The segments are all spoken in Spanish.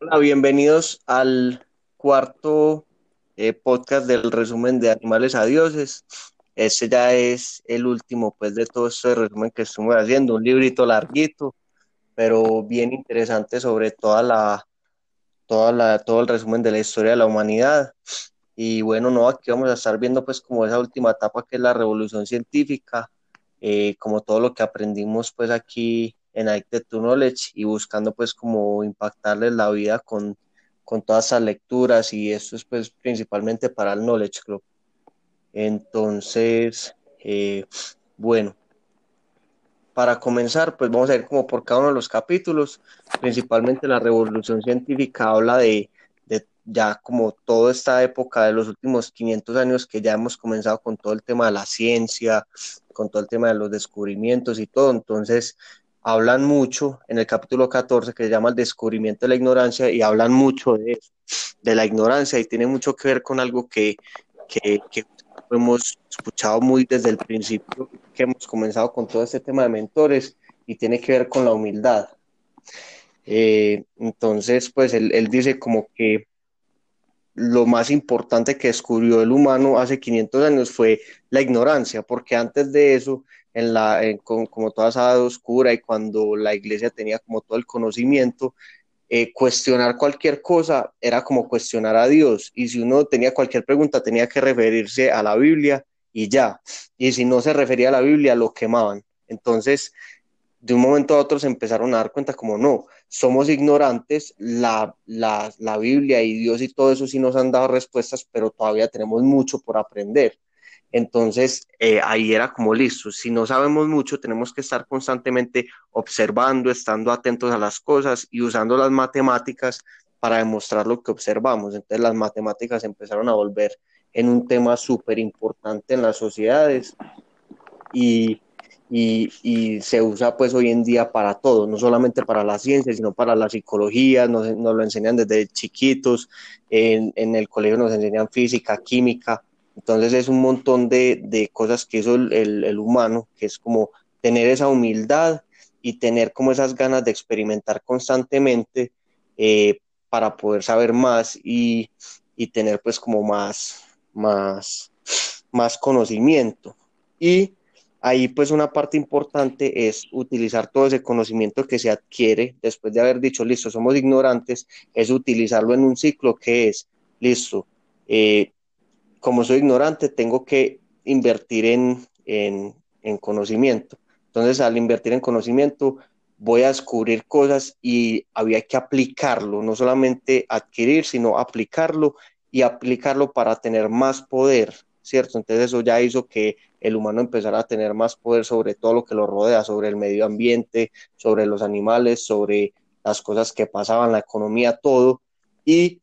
Hola, bienvenidos al cuarto eh, podcast del resumen de Animales a Dioses. Este ya es el último, pues, de todo este resumen que estuvimos haciendo, un librito larguito, pero bien interesante sobre toda la, toda la, todo el resumen de la historia de la humanidad. Y bueno, no, aquí vamos a estar viendo, pues, como esa última etapa que es la revolución científica, eh, como todo lo que aprendimos, pues, aquí en Addicted to Knowledge y buscando pues como impactarles la vida con, con todas esas lecturas y esto es pues principalmente para el Knowledge Club. Entonces, eh, bueno, para comenzar, pues vamos a ver como por cada uno de los capítulos, principalmente la revolución científica habla de, de ya como toda esta época de los últimos 500 años que ya hemos comenzado con todo el tema de la ciencia, con todo el tema de los descubrimientos y todo, entonces hablan mucho en el capítulo 14 que se llama el descubrimiento de la ignorancia y hablan mucho de la ignorancia y tiene mucho que ver con algo que, que, que hemos escuchado muy desde el principio, que hemos comenzado con todo este tema de mentores y tiene que ver con la humildad. Eh, entonces, pues él, él, dice como que lo más importante que descubrió el humano hace 500 años fue la ignorancia, porque antes de eso en la, como toda esa edad oscura y cuando la iglesia tenía como todo el conocimiento, eh, cuestionar cualquier cosa era como cuestionar a Dios. Y si uno tenía cualquier pregunta, tenía que referirse a la Biblia y ya. Y si no se refería a la Biblia, lo quemaban. Entonces, de un momento a otro se empezaron a dar cuenta como no, somos ignorantes, la, la, la Biblia y Dios y todo eso sí nos han dado respuestas, pero todavía tenemos mucho por aprender. Entonces, eh, ahí era como listo. Si no sabemos mucho, tenemos que estar constantemente observando, estando atentos a las cosas y usando las matemáticas para demostrar lo que observamos. Entonces, las matemáticas empezaron a volver en un tema súper importante en las sociedades y, y, y, se usa pues hoy en día para todo, no solamente para la ciencia, sino para la psicología, nos, nos lo enseñan desde chiquitos, en, en el colegio nos enseñan física, química, entonces es un montón de, de cosas que hizo el, el, humano, que es como tener esa humildad y tener como esas ganas de experimentar constantemente eh, para poder saber más y, y, tener pues como más, más, más conocimiento. Y ahí pues una parte importante es utilizar todo ese conocimiento que se adquiere después de haber dicho, listo, somos ignorantes, es utilizarlo en un ciclo que es, listo, eh, como soy ignorante, tengo que invertir en, en, en, conocimiento. Entonces, al invertir en conocimiento, voy a descubrir cosas y había que aplicarlo, no solamente adquirir, sino aplicarlo y aplicarlo para tener más poder, ¿cierto? Entonces eso ya hizo que el humano empezara a tener más poder sobre todo lo que lo rodea, sobre el medio ambiente, sobre los animales, sobre las cosas que pasaban, la economía, todo. Y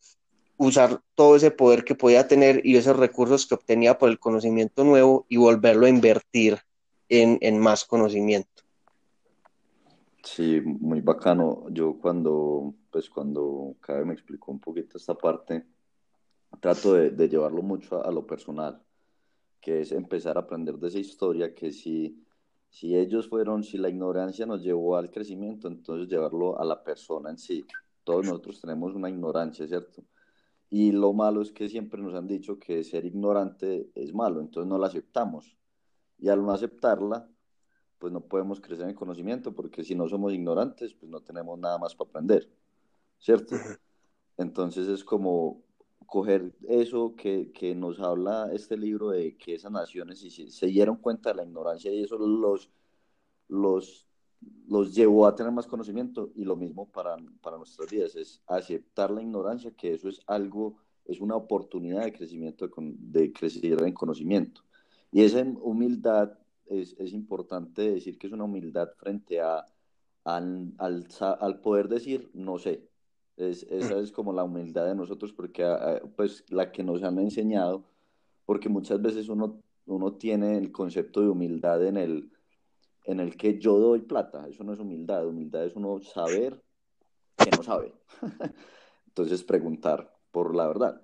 usar todo ese poder que podía tener y esos recursos que obtenía por el conocimiento nuevo y volverlo a invertir en, en más conocimiento. Sí, muy bacano. Yo cuando, pues cuando Cabe me explicó un poquito esta parte, trato de, de llevarlo mucho a, a, lo personal, que es empezar a aprender de esa historia, que si, si ellos fueron, si la ignorancia nos llevó al crecimiento, entonces llevarlo a la persona en sí. Todos nosotros tenemos una ignorancia, ¿cierto? Y lo malo es que siempre nos han dicho que ser ignorante es malo, entonces no la aceptamos. Y al no aceptarla, pues no podemos crecer en conocimiento, porque si no somos ignorantes, pues no tenemos nada más para aprender, ¿cierto? Entonces es como coger eso que, que nos habla este libro de que esas naciones si se dieron cuenta de la ignorancia y eso los, los los llevó a tener más conocimiento y lo mismo para, para nuestras vidas, es aceptar la ignorancia, que eso es algo, es una oportunidad de crecimiento, de, crecer en conocimiento. Y esa humildad es, es, importante decir que es una humildad frente a, al, al, al poder decir no sé. Es, esa es como la humildad de nosotros, porque pues la que nos han enseñado, porque muchas veces uno, uno tiene el concepto de humildad en el, en el que yo doy plata. Eso no es humildad. Humildad es uno saber que no sabe. Entonces preguntar por la verdad.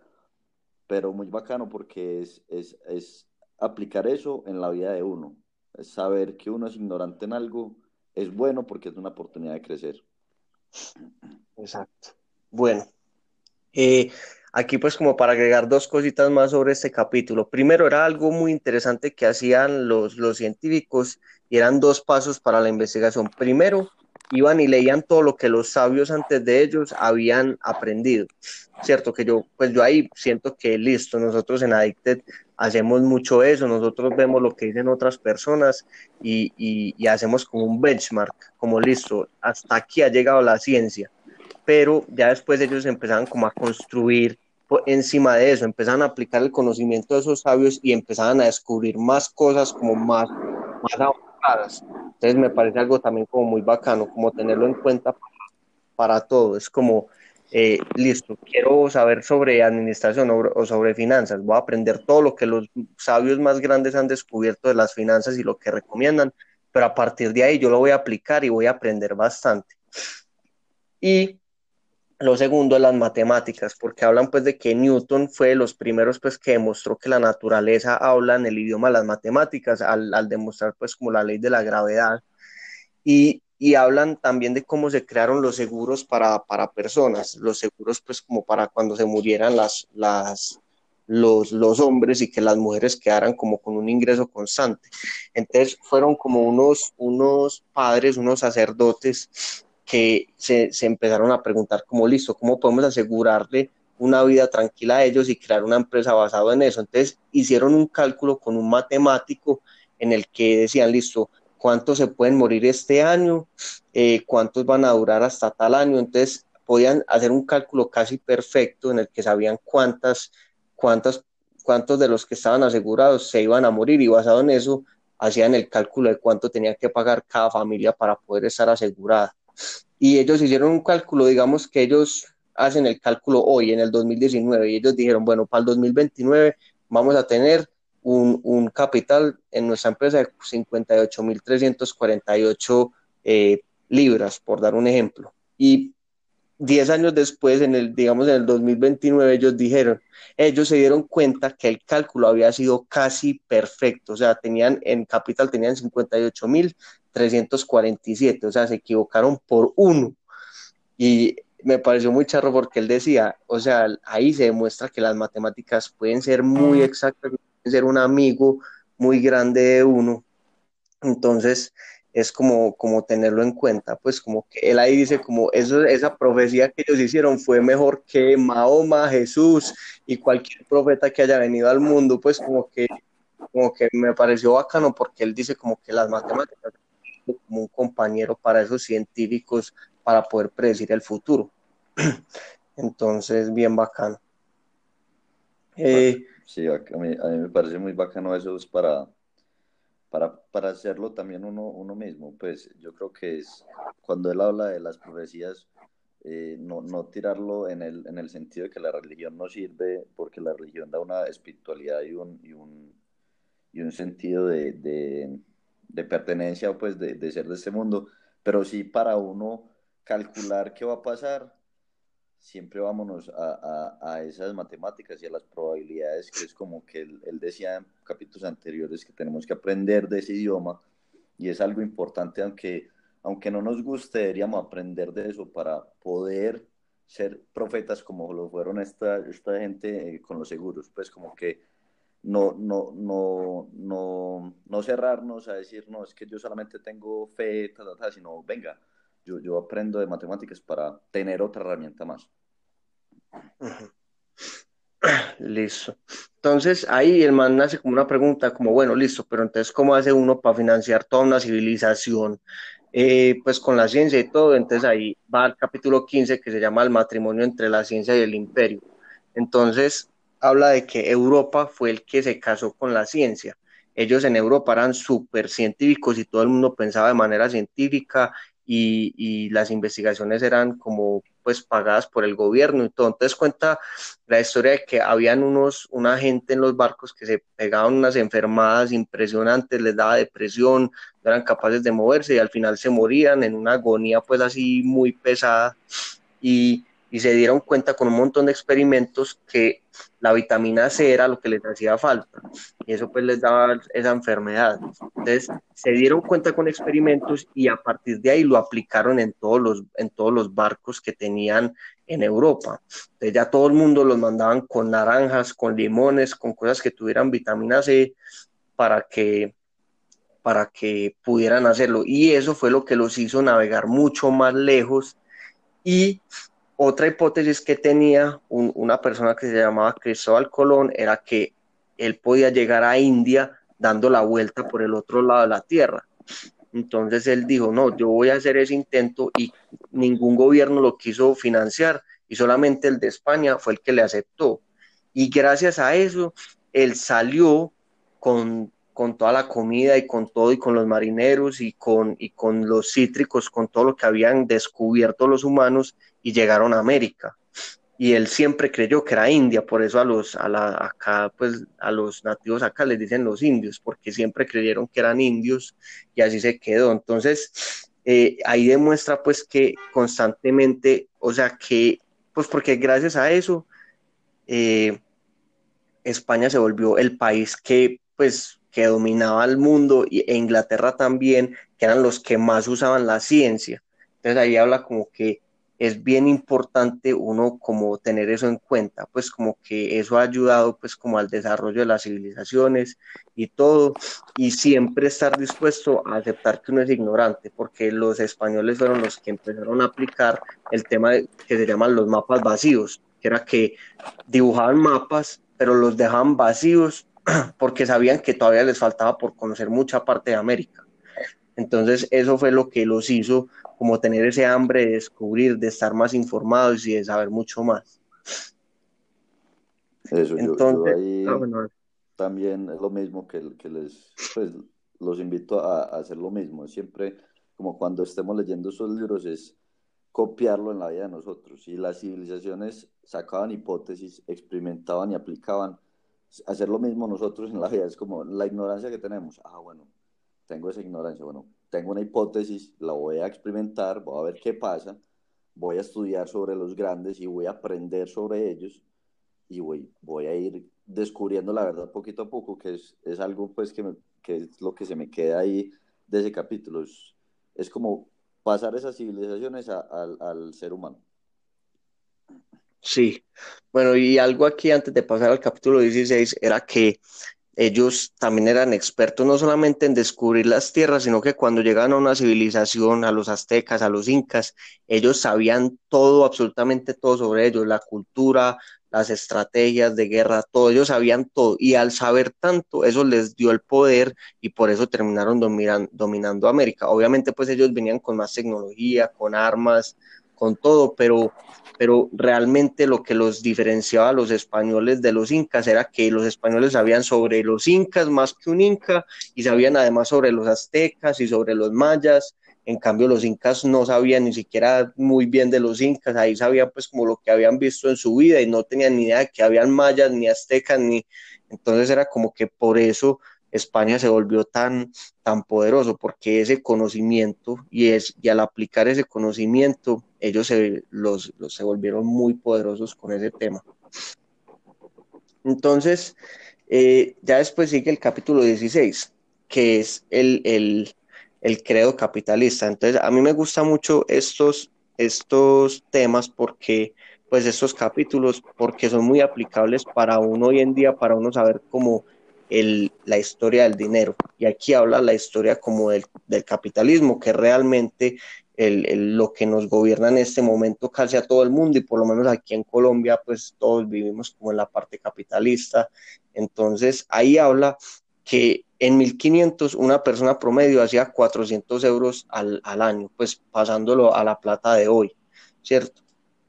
Pero muy bacano porque es, es, es aplicar eso en la vida de uno. Es saber que uno es ignorante en algo es bueno porque es una oportunidad de crecer. Exacto. Bueno, eh, aquí pues como para agregar dos cositas más sobre este capítulo. Primero era algo muy interesante que hacían los, los científicos y eran dos pasos para la investigación. Primero, iban y leían todo lo que los sabios antes de ellos habían aprendido. Cierto que yo, pues yo ahí siento que listo, nosotros en Addicted hacemos mucho eso, nosotros vemos lo que dicen otras personas y, y, y hacemos como un benchmark, como listo, hasta aquí ha llegado la ciencia, pero ya después ellos empezaban como a construir encima de eso, empezaban a aplicar el conocimiento de esos sabios y empezaban a descubrir más cosas como más, más avanzadas. Entonces me parece algo también como muy bacano, como tenerlo en cuenta para, todo. Es como, eh, listo, quiero saber sobre administración o, sobre finanzas, voy a aprender todo lo que los sabios más grandes han descubierto de las finanzas y lo que recomiendan, pero a partir de ahí yo lo voy a aplicar y voy a aprender bastante. Y lo segundo, las matemáticas, porque hablan pues de que Newton fue de los primeros pues que demostró que la naturaleza habla en el idioma de las matemáticas al, al demostrar pues como la ley de la gravedad. Y, y, hablan también de cómo se crearon los seguros para, para personas, los seguros pues como para cuando se murieran las, las, los, los hombres y que las mujeres quedaran como con un ingreso constante. Entonces fueron como unos, unos padres, unos sacerdotes que se, se, empezaron a preguntar como, listo, ¿cómo podemos asegurarle una vida tranquila a ellos y crear una empresa basada en eso? Entonces hicieron un cálculo con un matemático en el que decían, listo, ¿cuántos se pueden morir este año? Eh, ¿Cuántos van a durar hasta tal año? Entonces podían hacer un cálculo casi perfecto en el que sabían cuántas, cuántas, cuántos de los que estaban asegurados se iban a morir y basado en eso hacían el cálculo de cuánto tenía que pagar cada familia para poder estar asegurada y ellos hicieron un cálculo, digamos que ellos hacen el cálculo hoy, en el 2019, y ellos dijeron, bueno, para el 2029 vamos a tener un, un capital en nuestra empresa de 58.348 eh, libras, por dar un ejemplo. Y 10 años después, en el, digamos, en el 2029, ellos dijeron, ellos se dieron cuenta que el cálculo había sido casi perfecto, o sea, tenían en capital, tenían 58 mil 347, o sea, se equivocaron por uno. Y me pareció muy charro porque él decía, o sea, ahí se demuestra que las matemáticas pueden ser muy mm. exactas, pueden ser un amigo muy grande de uno. Entonces, es como, como tenerlo en cuenta, pues como que él ahí dice como eso, esa profecía que ellos hicieron fue mejor que Mahoma, Jesús y cualquier profeta que haya venido al mundo, pues como que, como que me pareció bacano porque él dice como que las matemáticas como un compañero para esos científicos para poder predecir el futuro. Entonces, bien bacano. Eh, sí, a mí, me parece muy bacano eso es para, para, para hacerlo también uno, uno mismo. Pues yo creo que es cuando él habla de las profecías, eh, no, no, tirarlo en el, en el sentido de que la religión no sirve porque la religión da una espiritualidad y un, y un, y un sentido de, de pertenencia o pues de, de, ser de este mundo, pero sí para uno calcular qué va a pasar, siempre vámonos a, a, a esas matemáticas y a las probabilidades, que es como que él, él, decía en capítulos anteriores que tenemos que aprender de ese idioma y es algo importante, aunque, aunque no nos guste, deberíamos aprender de eso para poder ser profetas como lo fueron esta, esta gente eh, con los seguros, pues como que no, no, no, no, no cerrarnos a decir, no, es que yo solamente tengo fe, sino, venga, yo, yo aprendo de matemáticas para tener otra herramienta más. Listo. Entonces ahí el man hace como una pregunta, como bueno, listo, pero entonces ¿cómo hace uno para financiar toda una civilización? Eh, pues con la ciencia y todo, entonces ahí va al capítulo 15 que se llama el matrimonio entre la ciencia y el imperio. Entonces, habla de que Europa fue el que se casó con la ciencia. Ellos en Europa eran súper científicos y todo el mundo pensaba de manera científica y, y, las investigaciones eran como pues pagadas por el gobierno y todo. Entonces cuenta la historia de que habían unos, una gente en los barcos que se pegaban unas enfermadas impresionantes, les daba depresión, no eran capaces de moverse y al final se morían en una agonía pues así muy pesada y y se dieron cuenta con un montón de experimentos que la vitamina C era lo que les hacía falta y eso pues les daba esa enfermedad. Entonces se dieron cuenta con experimentos y a partir de ahí lo aplicaron en todos los, en todos los barcos que tenían en Europa. Entonces ya todo el mundo los mandaban con naranjas, con limones, con cosas que tuvieran vitamina C para que para que pudieran hacerlo. Y eso fue lo que los hizo navegar mucho más lejos y otra hipótesis que tenía una persona que se llamaba Cristóbal Colón era que él podía llegar a India dando la vuelta por el otro lado de la Tierra. Entonces él dijo, no, yo voy a hacer ese intento y ningún gobierno lo quiso financiar y solamente el de España fue el que le aceptó. Y gracias a eso, él salió con, con toda la comida y con todo y con los marineros y con, y con los cítricos, con todo lo que habían descubierto los humanos y llegaron a América. Y él siempre creyó que era India, por eso a los, a la, acá, pues, a los nativos acá les dicen los indios, porque siempre creyeron que eran indios y así se quedó. Entonces, eh, ahí demuestra pues que constantemente, o sea que, pues porque gracias a eso, eh, España se volvió el país que, pues, que dominaba el mundo e Inglaterra también, que eran los que más usaban la ciencia. Entonces ahí habla como que es bien importante uno como tener eso en cuenta, pues como que eso ha ayudado pues como al desarrollo de las civilizaciones y todo, y siempre estar dispuesto a aceptar que uno es ignorante, porque los españoles fueron los que empezaron a aplicar el tema que se llaman los mapas vacíos, que era que dibujaban mapas, pero los dejaban vacíos porque sabían que todavía les faltaba por conocer mucha parte de América. Entonces eso fue lo que los hizo como tener ese hambre de descubrir, de estar más informados y de saber mucho más. Eso, Entonces, ahí ah, también es lo mismo que, que les, pues, los invito a, a, hacer lo mismo. Siempre, como cuando estemos leyendo esos libros, es copiarlo en la vida de nosotros. Y las civilizaciones sacaban hipótesis, experimentaban y aplicaban. Hacer lo mismo nosotros en la vida es como la ignorancia que tenemos. Ah, bueno, tengo esa ignorancia. Bueno, tengo una hipótesis, la voy a experimentar, voy a ver qué pasa, voy a estudiar sobre los grandes y voy a aprender sobre ellos y voy, voy a ir descubriendo la verdad poquito a poco, que es, es algo pues que, que, es lo que se me queda ahí de ese capítulo. Es, es como pasar esas civilizaciones al ser humano. Sí, bueno, y algo aquí antes de pasar al capítulo 16 era que ellos también eran expertos no solamente en descubrir las tierras, sino que cuando llegaban a una civilización, a los aztecas, a los incas, ellos sabían todo, absolutamente todo sobre ellos, la cultura, las estrategias de guerra, todo, ellos sabían todo. Y al saber tanto, eso les dio el poder y por eso terminaron dominando América. Obviamente, pues ellos venían con más tecnología, con armas, con todo, pero pero realmente lo que los diferenciaba a los españoles de los incas era que los españoles sabían sobre los incas más que un inca y sabían además sobre los aztecas y sobre los mayas. En cambio, los incas no sabían ni siquiera muy bien de los incas, ahí sabían pues como lo que habían visto en su vida y no tenían ni idea de que habían mayas ni aztecas ni entonces era como que por eso España se volvió tan, tan poderoso porque ese conocimiento y, es, y al aplicar ese conocimiento, ellos se, los, se volvieron muy poderosos con ese tema. Entonces, eh, ya después sigue el capítulo 16, que es el, el, el, credo capitalista. Entonces, a mí me gustan mucho estos, estos temas porque, pues estos capítulos, porque son muy aplicables para uno hoy en día, para uno saber cómo la historia del dinero. Y aquí habla la historia como del, capitalismo, que realmente el, lo que nos gobierna en este momento casi a todo el mundo y por lo menos aquí en Colombia pues todos vivimos como en la parte capitalista. Entonces ahí habla que en 1500 una persona promedio hacía 400 euros al, al año, pues pasándolo a la plata de hoy, ¿cierto?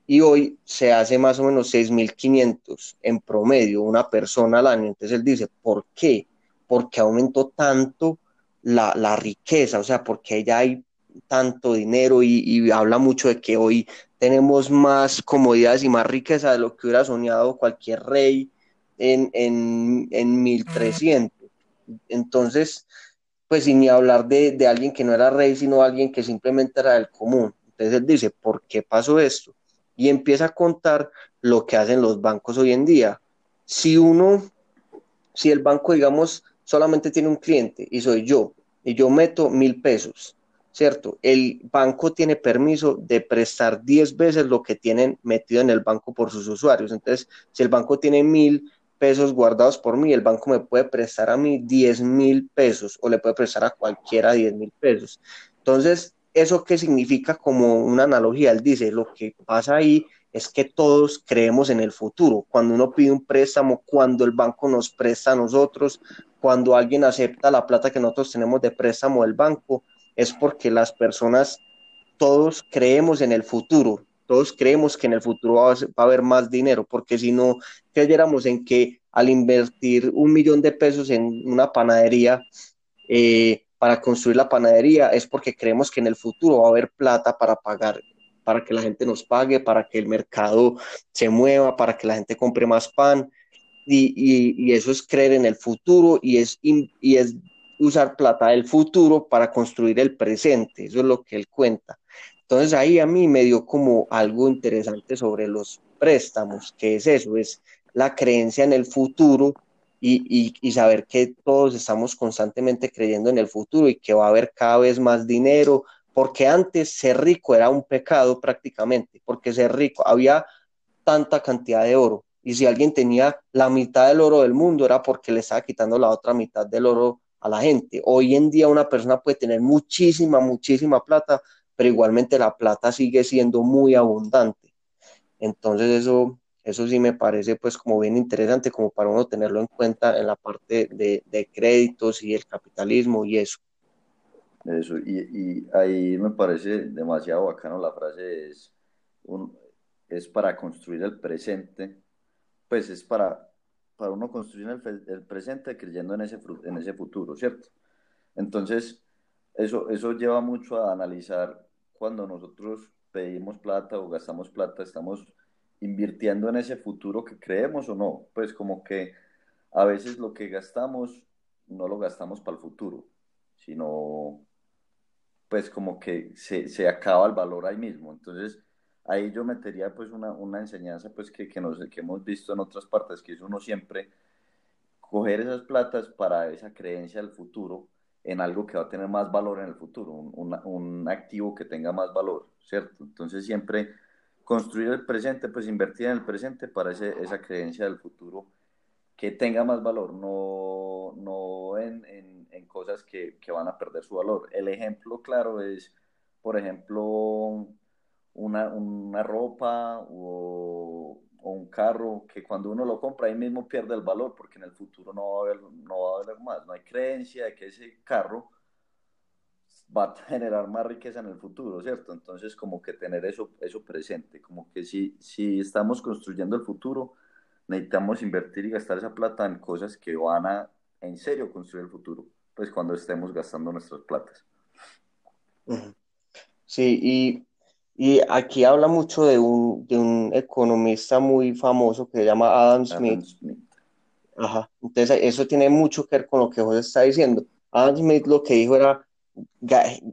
Y hoy se hace más o menos 6.500 en promedio una persona al año. Entonces él dice, ¿por qué? Porque aumentó tanto la, la riqueza, o sea, porque ya hay tanto dinero y, y, habla mucho de que hoy tenemos más comodidades y más riqueza de lo que hubiera soñado cualquier rey en, en, en 1300. Entonces, pues sin ni hablar de, de alguien que no era rey, sino alguien que simplemente era del común. Entonces él dice, ¿por qué pasó esto? Y empieza a contar lo que hacen los bancos hoy en día. Si uno, si el banco, digamos, solamente tiene un cliente y soy yo, y yo meto mil pesos, ¿cierto? El banco tiene permiso de prestar 10 veces lo que tienen metido en el banco por sus usuarios. Entonces, si el banco tiene mil pesos guardados por mí, el banco me puede prestar a mí 10 mil pesos o le puede prestar a cualquiera 10 mil pesos. Entonces, ¿eso qué significa como una analogía? Él dice, lo que pasa ahí es que todos creemos en el futuro. Cuando uno pide un préstamo, cuando el banco nos presta a nosotros, cuando alguien acepta la plata que nosotros tenemos de préstamo del banco, es porque las personas, todos creemos en el futuro, todos creemos que en el futuro va a, haber más dinero, porque si no creyéramos en que al invertir un millón de pesos en una panadería, eh, para construir la panadería, es porque creemos que en el futuro va a haber plata para pagar, para que la gente nos pague, para que el mercado se mueva, para que la gente compre más pan. Y, y, eso es creer en el futuro y es, y es usar plata del futuro para construir el presente. Eso es lo que él cuenta. Entonces ahí a mí me dio como algo interesante sobre los préstamos, que es eso, es la creencia en el futuro y, saber que todos estamos constantemente creyendo en el futuro y que va a haber cada vez más dinero, porque antes ser rico era un pecado prácticamente, porque ser rico había tanta cantidad de oro. Y si alguien tenía la mitad del oro del mundo era porque le estaba quitando la otra mitad del oro a la gente. Hoy en día una persona puede tener muchísima, muchísima plata, pero igualmente la plata sigue siendo muy abundante. Entonces eso, eso sí me parece pues como bien interesante como para uno tenerlo en cuenta en la parte de, créditos y el capitalismo y eso. Eso, y, ahí me parece demasiado bacano la frase, es, un, es para construir el presente, pues es para para uno construir el, presente creyendo en ese, en ese futuro, ¿cierto? Entonces, eso, eso lleva mucho a analizar cuando nosotros pedimos plata o gastamos plata, estamos invirtiendo en ese futuro que creemos o no. Pues como que a veces lo que gastamos no lo gastamos para el futuro, sino pues como que se, se acaba el valor ahí mismo. Entonces, ahí yo metería pues una, una enseñanza pues que, que, nos, que hemos visto en otras partes, que es uno siempre coger esas platas para esa creencia del futuro en algo que va a tener más valor en el futuro, un, un, activo que tenga más valor, ¿cierto? Entonces siempre construir el presente, pues invertir en el presente para ese, esa creencia del futuro que tenga más valor, no, no en, en, cosas que, que, van a perder su valor. El ejemplo claro es, por ejemplo, una, una ropa o, un carro que cuando uno lo compra ahí mismo pierde el valor porque en el futuro no va a haber, no va a haber más. No hay creencia de que ese carro va a generar más riqueza en el futuro, ¿cierto? Entonces como que tener eso, eso presente, como que si, si estamos construyendo el futuro, necesitamos invertir y gastar esa plata en cosas que van a en serio construir el futuro, pues cuando estemos gastando nuestras platas. Sí, y y aquí habla mucho de un, de un economista muy famoso que se llama Adam Smith. Ajá. Entonces, eso tiene mucho que ver con lo que José está diciendo. Adam Smith lo que dijo era,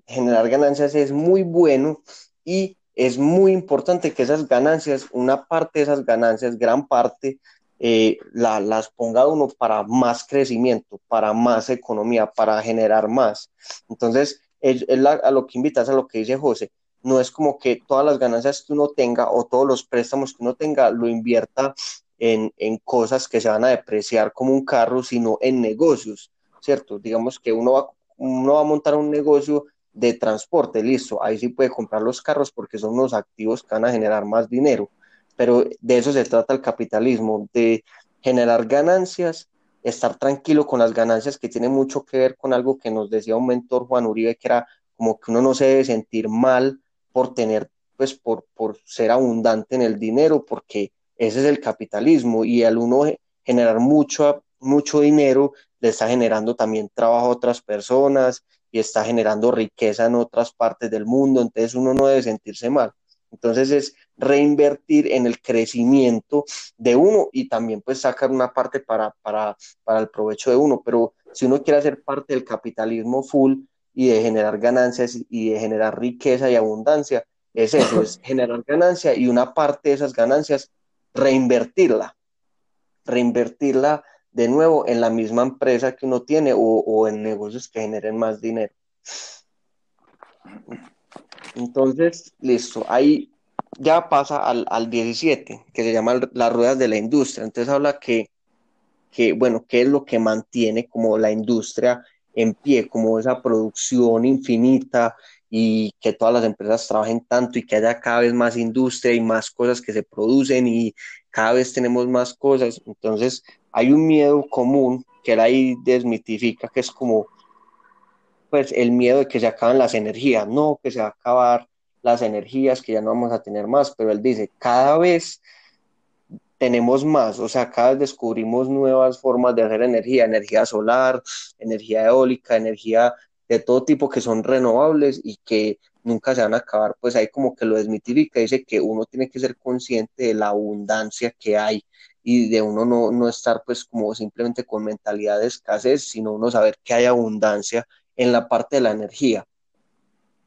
generar ganancias es muy bueno y es muy importante que esas ganancias, una parte de esas ganancias, gran parte, eh, la, las ponga uno para más crecimiento, para más economía, para generar más. Entonces, es, a lo que invitas a lo que dice José, no es como que todas las ganancias que uno tenga o todos los préstamos que uno tenga lo invierta en, cosas que se van a depreciar como un carro, sino en negocios, ¿cierto? Digamos que uno va, uno va a montar un negocio de transporte, listo, ahí sí puede comprar los carros porque son unos activos que van a generar más dinero, pero de eso se trata el capitalismo, de generar ganancias, estar tranquilo con las ganancias que tiene mucho que ver con algo que nos decía un mentor Juan Uribe, que era como que uno no se debe sentir mal por tener, pues por, por ser abundante en el dinero, porque ese es el capitalismo y al uno generar mucho, mucho dinero, le está generando también trabajo a otras personas y está generando riqueza en otras partes del mundo, entonces uno no debe sentirse mal. Entonces es reinvertir en el crecimiento de uno y también pues sacar una parte para, para, para el provecho de uno, pero si uno quiere hacer parte del capitalismo full, y de generar ganancias y de generar riqueza y abundancia, es eso, es generar ganancia y una parte de esas ganancias reinvertirla, reinvertirla de nuevo en la misma empresa que uno tiene o, en negocios que generen más dinero. Entonces, listo, ahí ya pasa al, al 17, que se llama las ruedas de la industria. Entonces habla que, que, bueno, qué es lo que mantiene como la industria en pie, como esa producción infinita y que todas las empresas trabajen tanto y que haya cada vez más industria y más cosas que se producen y cada vez tenemos más cosas. Entonces hay un miedo común que él ahí desmitifica, que es como pues el miedo de que se acaben las energías, no, que se va a acabar las energías, que ya no vamos a tener más, pero él dice, cada vez tenemos más, o sea, cada vez descubrimos nuevas formas de hacer energía, energía solar, energía eólica, energía de todo tipo que son renovables y que nunca se van a acabar, pues ahí como que lo desmitifica, dice que uno tiene que ser consciente de la abundancia que hay y de uno no, no estar pues como simplemente con mentalidad de escasez, sino uno saber que hay abundancia en la parte de la energía.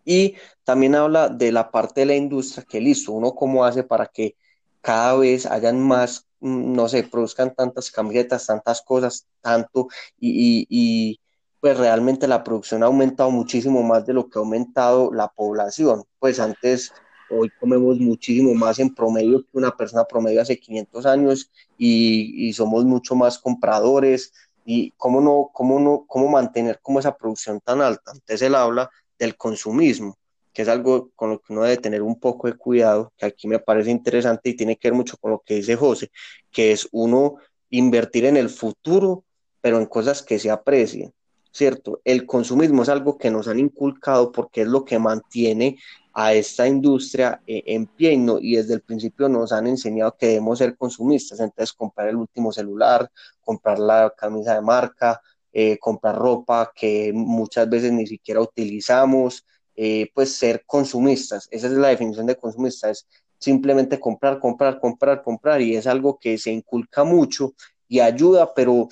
Y también habla de la parte de la industria, que listo, uno cómo hace para que cada vez hayan más, mm, no sé, produzcan tantas camisetas, tantas cosas, tanto, y, y, pues realmente la producción ha aumentado muchísimo más de lo que ha aumentado la población. Pues antes, hoy comemos muchísimo más en promedio que una persona promedio hace 500 años y, y somos mucho más compradores. Y cómo no, cómo no, cómo mantener como esa producción tan alta. Entonces él habla del consumismo que es algo con lo que uno debe tener un poco de cuidado, que aquí me parece interesante y tiene que ver mucho con lo que dice José, que es uno invertir en el futuro, pero en cosas que se aprecien, ¿cierto? El consumismo es algo que nos han inculcado porque es lo que mantiene a esta industria eh, en pie y, desde el principio nos han enseñado que debemos ser consumistas, entonces comprar el último celular, comprar la camisa de marca, eh, comprar ropa que muchas veces ni siquiera utilizamos, eh, pues ser consumistas. Esa es la definición de consumista, es simplemente comprar, comprar, comprar, comprar y es algo que se inculca mucho y ayuda, pero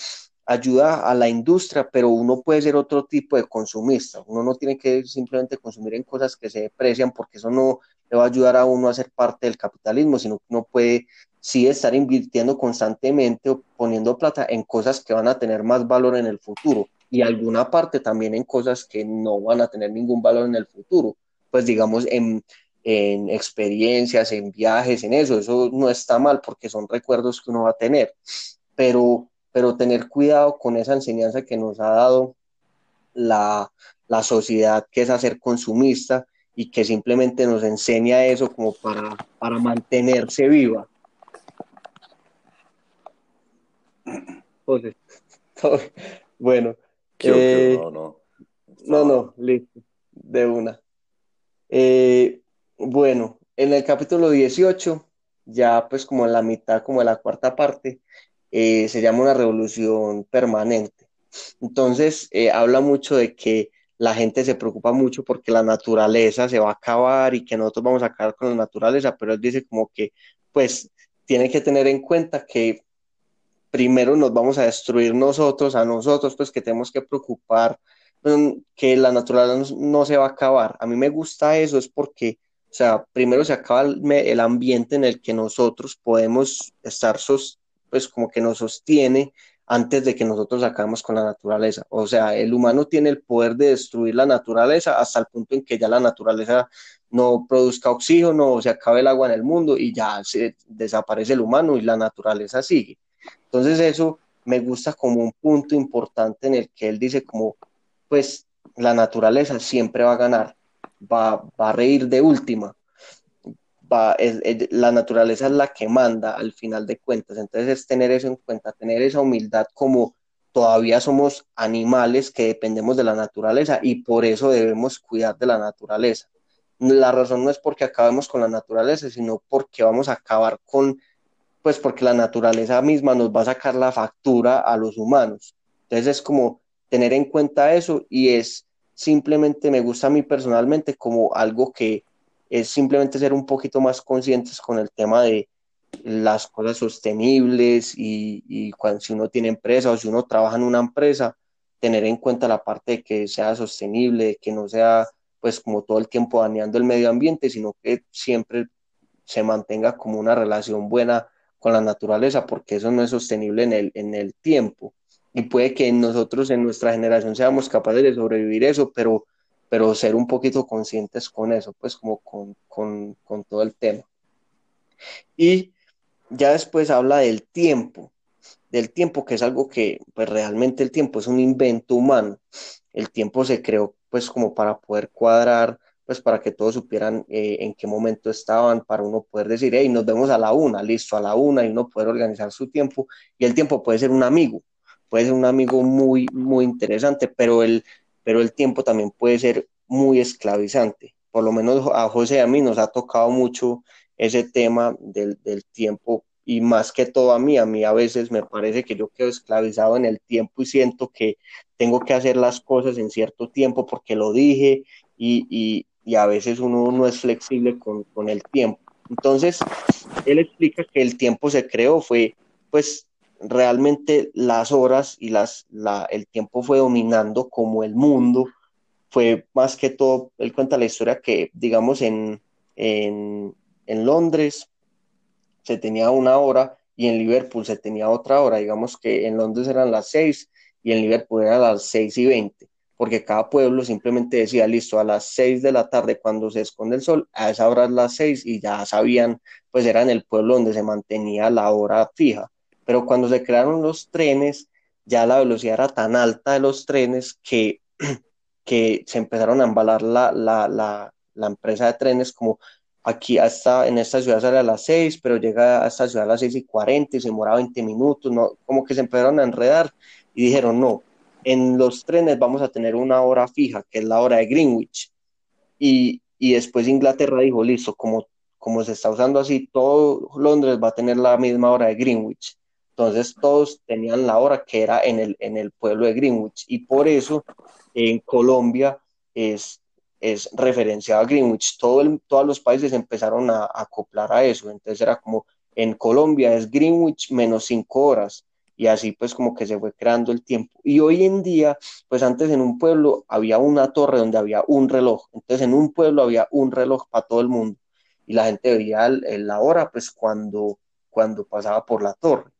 ayuda a la industria, pero uno puede ser otro tipo de consumista. Uno no tiene que simplemente consumir en cosas que se deprecian porque eso no le va a ayudar a uno a ser parte del capitalismo, sino que uno puede sí estar invirtiendo constantemente o poniendo plata en cosas que van a tener más valor en el futuro y alguna parte también en cosas que no van a tener ningún valor en el futuro, pues digamos en, en experiencias, en viajes, en eso, eso no está mal porque son recuerdos que uno va a tener, pero, pero tener cuidado con esa enseñanza que nos ha dado la, la sociedad, que es hacer consumista y que simplemente nos enseña eso como para, para mantenerse viva. bueno, eh, no, no. No, no, listo, de una. Eh, bueno, en el capítulo 18, ya pues como en la mitad, como en la cuarta parte, eh, se llama una revolución permanente. Entonces, habla mucho de que la gente se preocupa mucho porque la naturaleza se va a acabar y que nosotros vamos a acabar con la naturaleza, pero él dice como que, pues, tiene que tener en cuenta que primero nos vamos a destruir nosotros, a nosotros, pues que tenemos que preocupar mm, que la naturaleza no, se va a acabar. A mí me gusta eso, es porque, o sea, primero se acaba el, ambiente en el que nosotros podemos estar, pues como que nos sostiene antes de que nosotros acabemos con la naturaleza. O sea, el humano tiene el poder de destruir la naturaleza hasta el punto en que ya la naturaleza no produzca oxígeno o se acabe el agua en el mundo y ya se desaparece el humano y la naturaleza sigue. Entonces eso me gusta como un punto importante en el que él dice como, pues la naturaleza siempre va a ganar, va, a reír de última, la naturaleza es la que manda al final de cuentas, entonces es tener eso en cuenta, tener esa humildad como todavía somos animales que dependemos de la naturaleza y por eso debemos cuidar de la naturaleza. La razón no es porque acabemos con la naturaleza, sino porque vamos a acabar con pues porque la naturaleza misma nos va a sacar la factura a los humanos. Entonces es como tener en cuenta eso y es simplemente, me gusta a mí personalmente como algo que es simplemente ser un poquito más conscientes con el tema de las cosas sostenibles y, cuando, si uno tiene empresa o si uno trabaja en una empresa, tener en cuenta la parte de que sea sostenible, que no sea pues como todo el tiempo dañando el medio ambiente, sino que siempre se mantenga como una relación buena con la naturaleza, porque eso no es sostenible en el, en el tiempo. Y puede que nosotros en nuestra generación seamos capaces de sobrevivir eso, pero, pero ser un poquito conscientes con eso, pues como con, con, con todo el tema. Y ya después habla del tiempo, del tiempo que es algo que pues realmente el tiempo es un invento humano. El tiempo se creó pues como para poder cuadrar, pues para que todos supieran eh, en qué momento estaban, para uno poder decir, hey, nos vemos a la una, listo, a la una, y uno poder organizar su tiempo. Y el tiempo puede ser un amigo, puede ser un amigo muy, muy interesante, pero el, pero el tiempo también puede ser muy esclavizante. Por lo menos a José y a mí nos ha tocado mucho ese tema del, tiempo y más que todo a mí, a mí a veces me parece que yo quedo esclavizado en el tiempo y siento que tengo que hacer las cosas en cierto tiempo porque lo dije y, y, y a veces uno no es flexible con, con, el tiempo. Entonces, él explica que el tiempo se creó, fue pues realmente las horas y las, la, el tiempo fue dominando como el mundo, fue más que todo, él cuenta la historia que digamos en, en, en Londres, se tenía una hora y en Liverpool se tenía otra hora. Digamos que en Londres eran las seis y en Liverpool eran las seis y veinte, porque cada pueblo simplemente decía, listo, a las seis de la tarde cuando se esconde el sol, a esa hora es las seis y ya sabían, pues era en el pueblo donde se mantenía la hora fija. Pero cuando se crearon los trenes, ya la velocidad era tan alta de los trenes que, que se empezaron a embalar la, la, la, la empresa de trenes como aquí hasta en esta ciudad sale a las 6, pero llega a esta ciudad a las 6 y 40 y se demora 20 minutos, ¿no? como que se empezaron a enredar y dijeron, no, en los trenes vamos a tener una hora fija, que es la hora de Greenwich. Y, y después Inglaterra dijo, listo, como, como se está usando así, todo Londres va a tener la misma hora de Greenwich. Entonces todos tenían la hora que era en el, en el pueblo de Greenwich. Y por eso en Colombia es es referenciado a Greenwich. Todo el, todos los países empezaron a, acoplar a eso. Entonces era como en Colombia es Greenwich menos cinco horas. Y así pues como que se fue creando el tiempo. Y hoy en día, pues antes en un pueblo había una torre donde había un reloj. Entonces en un pueblo había un reloj para todo el mundo. Y la gente veía la hora pues cuando, cuando pasaba por la torre.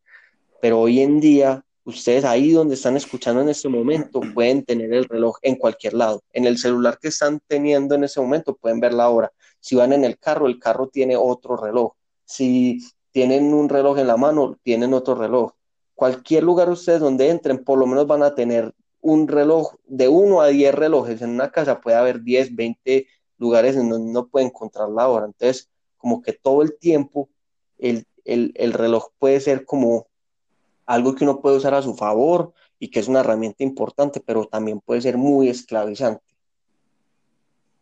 Pero hoy en día ustedes ahí donde están escuchando en este momento pueden tener el reloj en cualquier lado. En el celular que están teniendo en ese momento pueden ver la hora. Si van en el carro, el carro tiene otro reloj. Si tienen un reloj en la mano, tienen otro reloj. Cualquier lugar ustedes donde entren, por lo menos van a tener un reloj de uno a diez relojes. En una casa puede haber 10, 20 lugares en donde no puede encontrar la hora. Entonces, como que todo el tiempo el, el, el reloj puede ser como algo que uno puede usar a su favor y que es una herramienta importante, pero también puede ser muy esclavizante.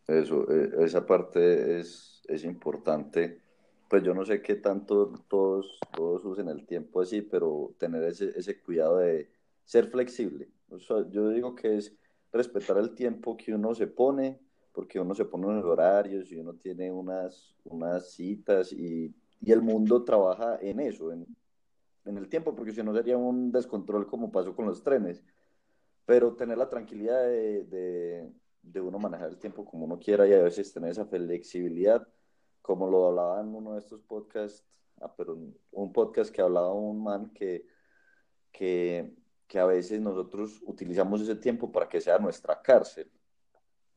Eso, e, esa parte es, es importante. Pues yo no sé qué tanto todos, todos usen el tiempo así, pero tener ese, ese cuidado de ser flexible. O sea, yo digo que es respetar el tiempo que uno se pone, porque uno se pone unos horarios y uno tiene unas, unas citas y, y el mundo trabaja en eso, en en el tiempo, porque si no sería un descontrol como pasó con los trenes. Pero tener la tranquilidad de, de, de uno manejar el tiempo como uno quiera y a veces tener esa flexibilidad, como lo hablaba en uno de estos podcasts, ah, pero un podcast que hablaba un man que, que, que a veces nosotros utilizamos ese tiempo para que sea nuestra cárcel.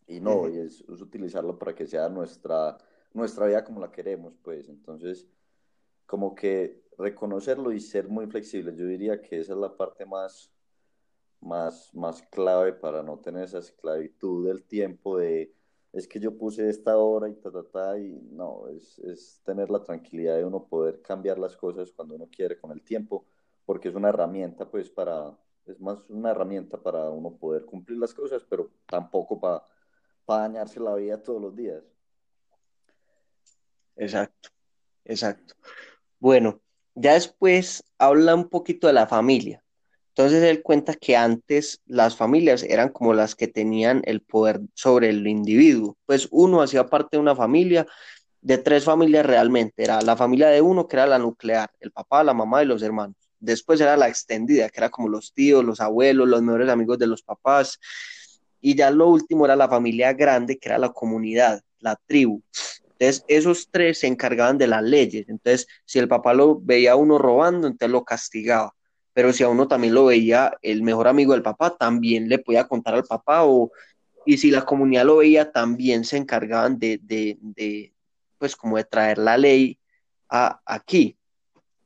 Y no, y es, es, utilizarlo para que sea nuestra, nuestra vida como la queremos, pues. Entonces, como que reconocerlo y ser muy flexible. Yo diría que esa es la parte más, más, más clave para no tener esa esclavitud del tiempo de es que yo puse esta hora y ta, ta, ta, y no, es, es tener la tranquilidad de uno poder cambiar las cosas cuando uno quiere con el tiempo, porque es una herramienta, pues, para, es más una herramienta para uno poder cumplir las cosas, pero tampoco para, para dañarse la vida todos los días. Exacto, exacto. Bueno, ya después habla un poquito de la familia. Entonces él cuenta que antes las familias eran como las que tenían el poder sobre el individuo. Pues uno hacía parte de una familia, de tres familias realmente. Era la familia de uno, que era la nuclear, el papá, la mamá y los hermanos. Después era la extendida, que era como los tíos, los abuelos, los mejores amigos de los papás. y ya lo último era la familia grande, que era la comunidad, la tribu. Entonces, esos tres se encargaban de las leyes. Entonces, si el papá lo veía a uno robando, entonces lo castigaba. Pero si a uno también lo veía el mejor amigo del papá, también le podía contar al papá. O, y si la comunidad lo veía, también se encargaban de, de, de pues, como de traer la ley a, aquí.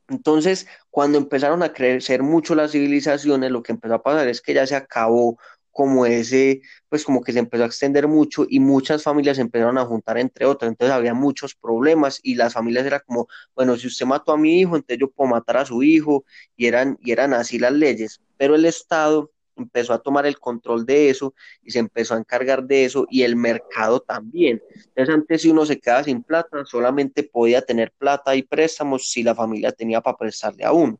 Entonces, cuando empezaron a crecer mucho las civilizaciones, lo que empezó a pasar es que ya se acabó como ese, pues como que se empezó a extender mucho y muchas familias se empezaron a juntar entre otras, entonces había muchos problemas y las familias era como, bueno, si usted mató a mi hijo, entonces yo puedo matar a su hijo y eran, y eran así las leyes, pero el Estado empezó a tomar el control de eso y se empezó a encargar de eso y el mercado también. Entonces antes si uno se quedaba sin plata, solamente podía tener plata y préstamos si la familia tenía para prestarle a uno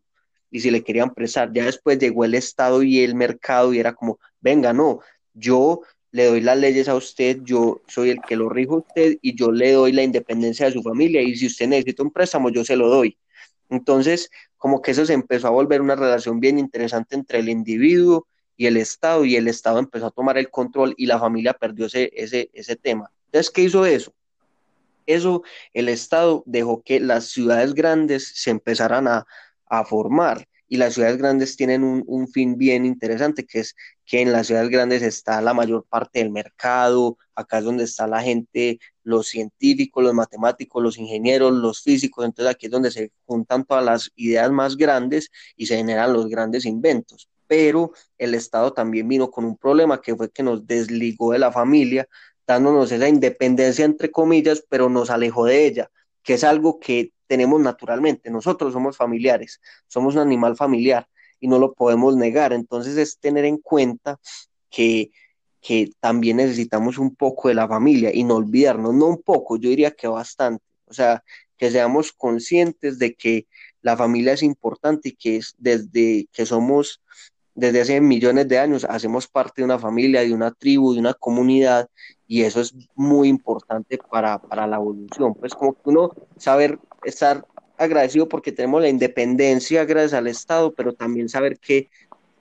y si le querían prestar. Ya después llegó el Estado y el mercado y era como, venga, no, yo le doy las leyes a usted, yo soy el que lo rijo a usted y yo le doy la independencia de su familia y si usted necesita un préstamo, yo se lo doy. Entonces, como que eso se empezó a volver una relación bien interesante entre el individuo y el Estado y el Estado empezó a tomar el control y la familia perdió ese, ese, ese tema. Entonces, ¿qué hizo eso? Eso, el Estado dejó que las ciudades grandes se empezaran a, a formar. Y las ciudades grandes tienen un, fin bien interesante, que es que en las ciudades grandes está la mayor parte del mercado, acá es donde está la gente, los científicos, los matemáticos, los ingenieros, los físicos, entonces aquí es donde se juntan todas las ideas más grandes y se generan los grandes inventos. Pero el Estado también vino con un problema que fue que nos desligó de la familia, dándonos esa independencia entre comillas, pero nos alejó de ella, que es algo que tenemos naturalmente. Nosotros somos familiares, somos un animal familiar y no lo podemos negar. Entonces es tener en cuenta que, que también necesitamos un poco de la familia y no olvidarnos, no un poco, yo diría que bastante. O sea, que seamos conscientes de que la familia es importante y que es desde que somos desde hace millones de años hacemos parte de una familia, de una tribu, de una comunidad, y eso es muy importante para, para la evolución. Pues como que uno saber estar agradecido porque tenemos la independencia gracias al Estado, pero también saber que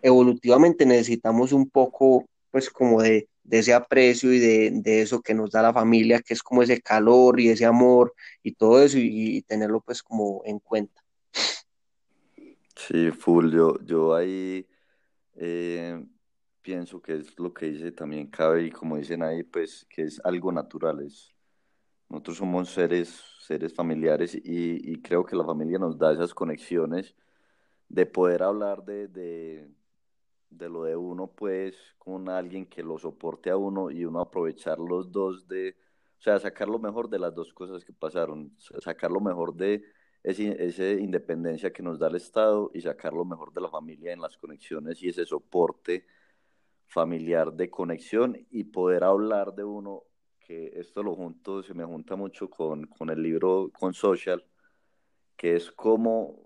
evolutivamente necesitamos un poco, pues como de, ese aprecio y de, de, eso que nos da la familia, que es como ese calor y ese amor y todo eso, y, tenerlo pues como en cuenta. Sí, full, yo, yo ahí eh, pienso que es lo que dice también cabe y como dicen ahí, pues que es algo natural, es, nosotros somos seres, seres familiares y, creo que la familia nos da esas conexiones de poder hablar de, de, de, lo de uno, pues, con alguien que lo soporte a uno y uno aprovechar los dos de, o sea, sacar lo mejor de las dos cosas que pasaron, sacar lo mejor de esa independencia que nos da el Estado y sacar lo mejor de la familia en las conexiones y ese soporte familiar de conexión y poder hablar de uno que esto lo junto, se me junta mucho con, con el libro, con Social, que es como,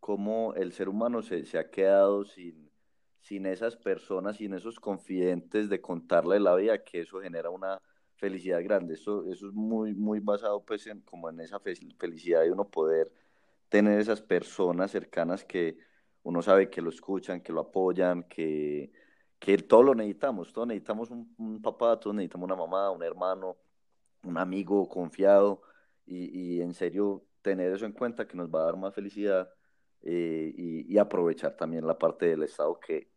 como el ser humano se, se, ha quedado sin, sin esas personas, sin esos confidentes de contarle la vida, que eso genera una felicidad grande. Eso, eso es muy, muy basado pues en, como en esa felicidad de uno poder tener esas personas cercanas que uno sabe que lo escuchan, que lo apoyan, que que todo lo necesitamos, todos necesitamos un, papá, todos necesitamos una mamá, un hermano, un amigo confiado y, en serio tener eso en cuenta que nos va a dar más felicidad eh, y, aprovechar también la parte del Estado que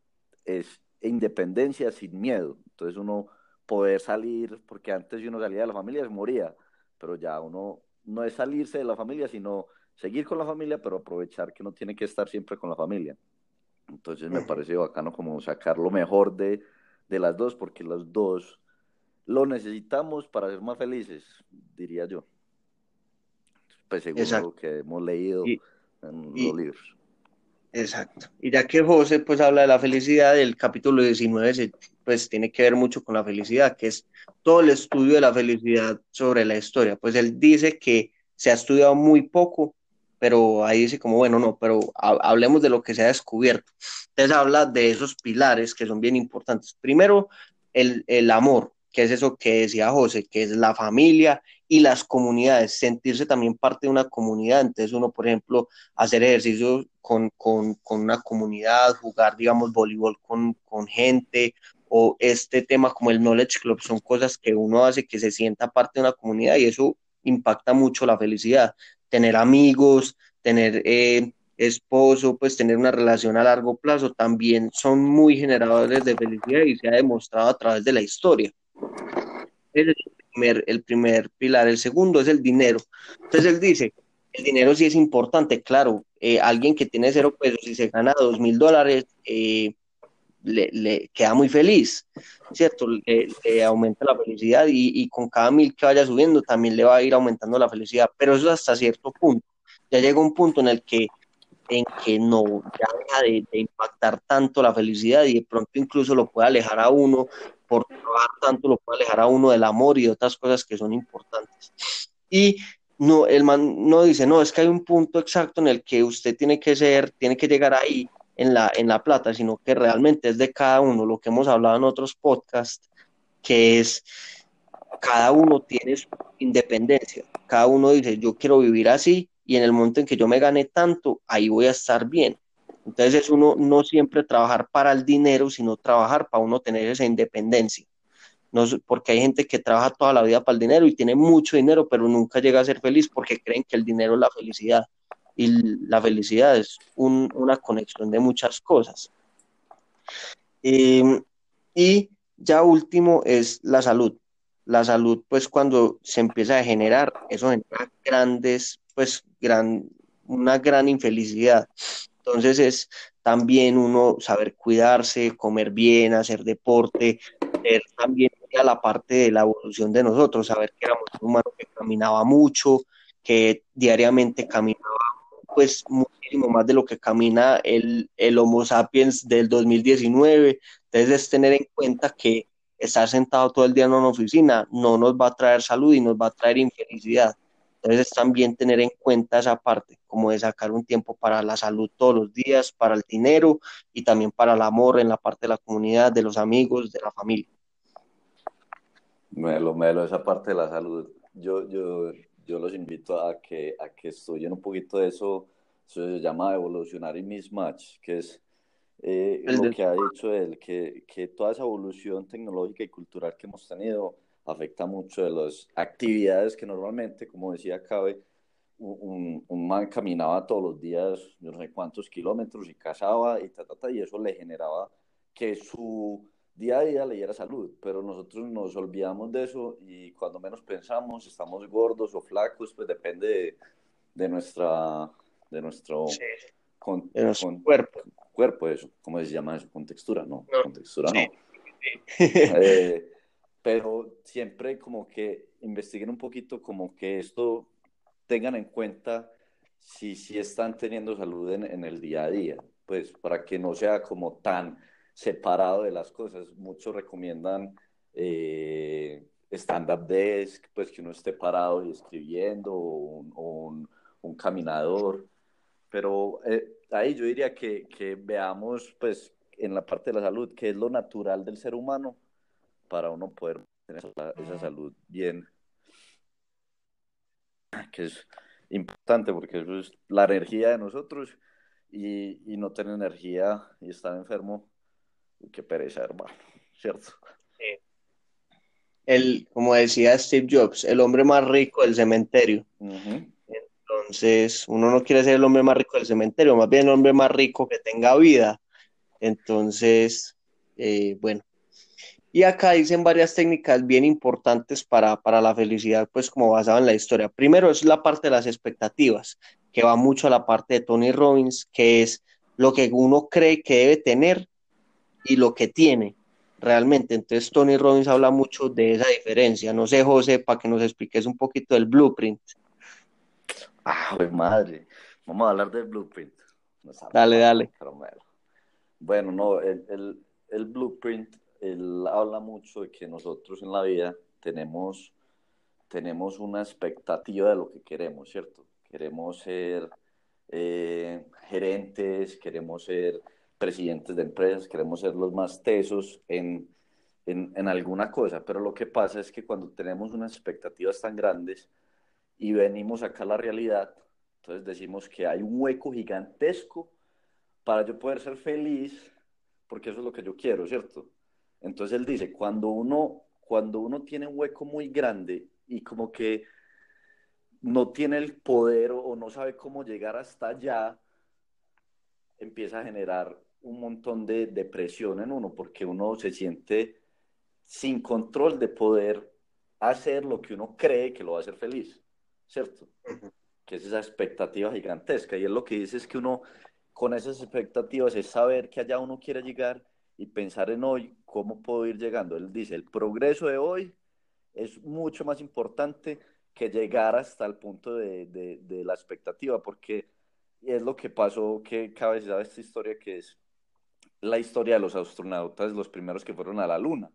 es independencia sin miedo. Entonces uno poder salir, porque antes uno salía de la familia se moría, pero ya uno no es salirse de la familia, sino seguir con la familia, pero aprovechar que no tiene que estar siempre con la familia. Entonces me parece bacano como sacar lo mejor de, de las dos, porque las dos lo necesitamos para ser más felices, diría yo. Pues según lo que hemos leído en los libros. Exacto. Y ya que José pues habla de la felicidad, el capítulo 19 pues tiene que ver mucho con la felicidad, que es todo el estudio de la felicidad sobre la historia. Pues él dice que se ha estudiado muy poco pero ahí dice como, bueno, no, pero hablemos de lo que se ha descubierto. Entonces habla de esos pilares que son bien importantes. Primero, el, el amor, que es eso que decía José, que es la familia y las comunidades, sentirse también parte de una comunidad. Entonces uno, por ejemplo, hacer ejercicio con, con, con una comunidad, jugar, digamos, voleibol con, con gente, o este tema como el Knowledge Club son cosas que uno hace que se sienta parte de una comunidad y eso impacta mucho la felicidad. Tener amigos, tener eh, esposo, pues tener una relación a largo plazo también son muy generadores de felicidad y se ha demostrado a través de la historia. Es el primer, el primer pilar. El segundo es el dinero. Entonces él dice, el dinero sí es importante, claro. Eh, alguien que tiene cero pesos y se gana dos mil dólares, eh, le, queda muy feliz, ¿cierto? Le, aumenta la felicidad y, y, con cada mil que vaya subiendo también le va a ir aumentando la felicidad, pero eso hasta cierto punto. Ya llega un punto en el que en que no ya deja de, de, impactar tanto la felicidad y de pronto incluso lo puede alejar a uno, por trabajar tanto lo puede alejar a uno del amor y de otras cosas que son importantes. Y no, el man no dice, no, es que hay un punto exacto en el que usted tiene que ser, tiene que llegar ahí en la, en la plata, sino que realmente es de cada uno, lo que hemos hablado en otros podcasts, que es cada uno tiene su independencia, cada uno dice, yo quiero vivir así y en el momento en que yo me gane tanto, ahí voy a estar bien. Entonces es uno no siempre trabajar para el dinero, sino trabajar para uno tener esa independencia. No, porque hay gente que trabaja toda la vida para el dinero y tiene mucho dinero, pero nunca llega a ser feliz porque creen que el dinero es la felicidad y la felicidad es una conexión de muchas cosas. Em, y ya último es la salud. La salud, pues cuando se empieza a generar, eso genera grandes, pues gran, una gran infelicidad. Entonces es también uno saber cuidarse, comer bien, hacer deporte, ver también a la parte de la evolución de nosotros, saber que éramos un humano que caminaba mucho, que diariamente caminaba pues muchísimo más de lo que camina el, el Homo sapiens del 2019. Entonces es tener en cuenta que estar sentado todo el día en una oficina no nos va a traer salud y nos va a traer infelicidad. Entonces es también tener en cuenta esa parte, como de sacar un tiempo para la salud todos los días, para el dinero y también para el amor en la parte de la comunidad, de los amigos, de la familia. Melo, melo, esa parte de la salud. Yo, yo, yo los invito a que, a que estudien un poquito de eso, se llama Evolutionary Mismatch, que es eh, lo que ha dicho él, que, que toda esa evolución tecnológica y cultural que hemos tenido afecta mucho de las actividades que normalmente, como decía Cabe, un, un, man caminaba todos los días, no sé cuántos kilómetros y cazaba y, ta, ta, y eso le generaba que su día a día le diera salud, pero nosotros nos olvidamos de eso y cuando menos pensamos estamos gordos o flacos, pues depende de, de nuestra, de nuestro, con, cuerpo. Cuerpo, eso, ¿cómo se llama eso? Con textura, no, con textura no. Eh, pero siempre como que investiguen un poquito como que esto tengan en cuenta si, si están teniendo salud en, en el día a día, pues para que no sea como tan separado de las cosas. Muchos recomiendan eh, stand-up desk, pues que uno esté parado y escribiendo, o un, un, caminador. Pero eh, ahí yo diría que, que, veamos, pues, en la parte de la salud, qué es lo natural del ser humano para uno poder tener esa, esa salud bien, que es importante porque eso es la energía de nosotros y, y no tener energía y estar enfermo qué pereza, hermano, ¿cierto? El, como decía Steve Jobs, el hombre más rico del cementerio. Entonces, uno no quiere ser el hombre más rico del cementerio, más bien el hombre más rico que tenga vida. Entonces, eh, bueno. Y acá dicen varias técnicas bien importantes para, para la felicidad, pues como basado en la historia. Primero es la parte de las expectativas, que va mucho a la parte de Tony Robbins, que es lo que uno cree que debe tener y lo que tiene realmente. Entonces Tony Robbins habla mucho de esa diferencia. No sé, José, para que nos expliques un poquito del blueprint. Ah, madre. Vamos a hablar del blueprint. Dale, dale. Bueno, no, el, el, el, blueprint, él habla mucho de que nosotros en la vida tenemos, tenemos una expectativa de lo que queremos, ¿cierto? Queremos ser eh, gerentes, queremos ser presidentes de empresas, queremos ser los más tesos en, en, en, alguna cosa, pero lo que pasa es que cuando tenemos unas expectativas tan grandes y venimos acá a la realidad, entonces decimos que hay un hueco gigantesco para yo poder ser feliz, porque eso es lo que yo quiero, ¿cierto? Entonces él dice, cuando uno, cuando uno tiene un hueco muy grande y como que no tiene el poder o, no sabe cómo llegar hasta allá, empieza a generar un montón de depresión en uno, porque uno se siente sin control de poder hacer lo que uno cree que lo va a hacer feliz, ¿cierto? Que es esa expectativa gigantesca. Y él lo que dice es que uno, con esas expectativas, es saber que allá uno quiere llegar y pensar en hoy cómo puedo ir llegando. Él dice, el progreso de hoy es mucho más importante que llegar hasta el punto de, de, la expectativa, porque es lo que pasó, que cada vez sabe esta historia, que es la historia de los astronautas, los primeros que fueron a la Luna,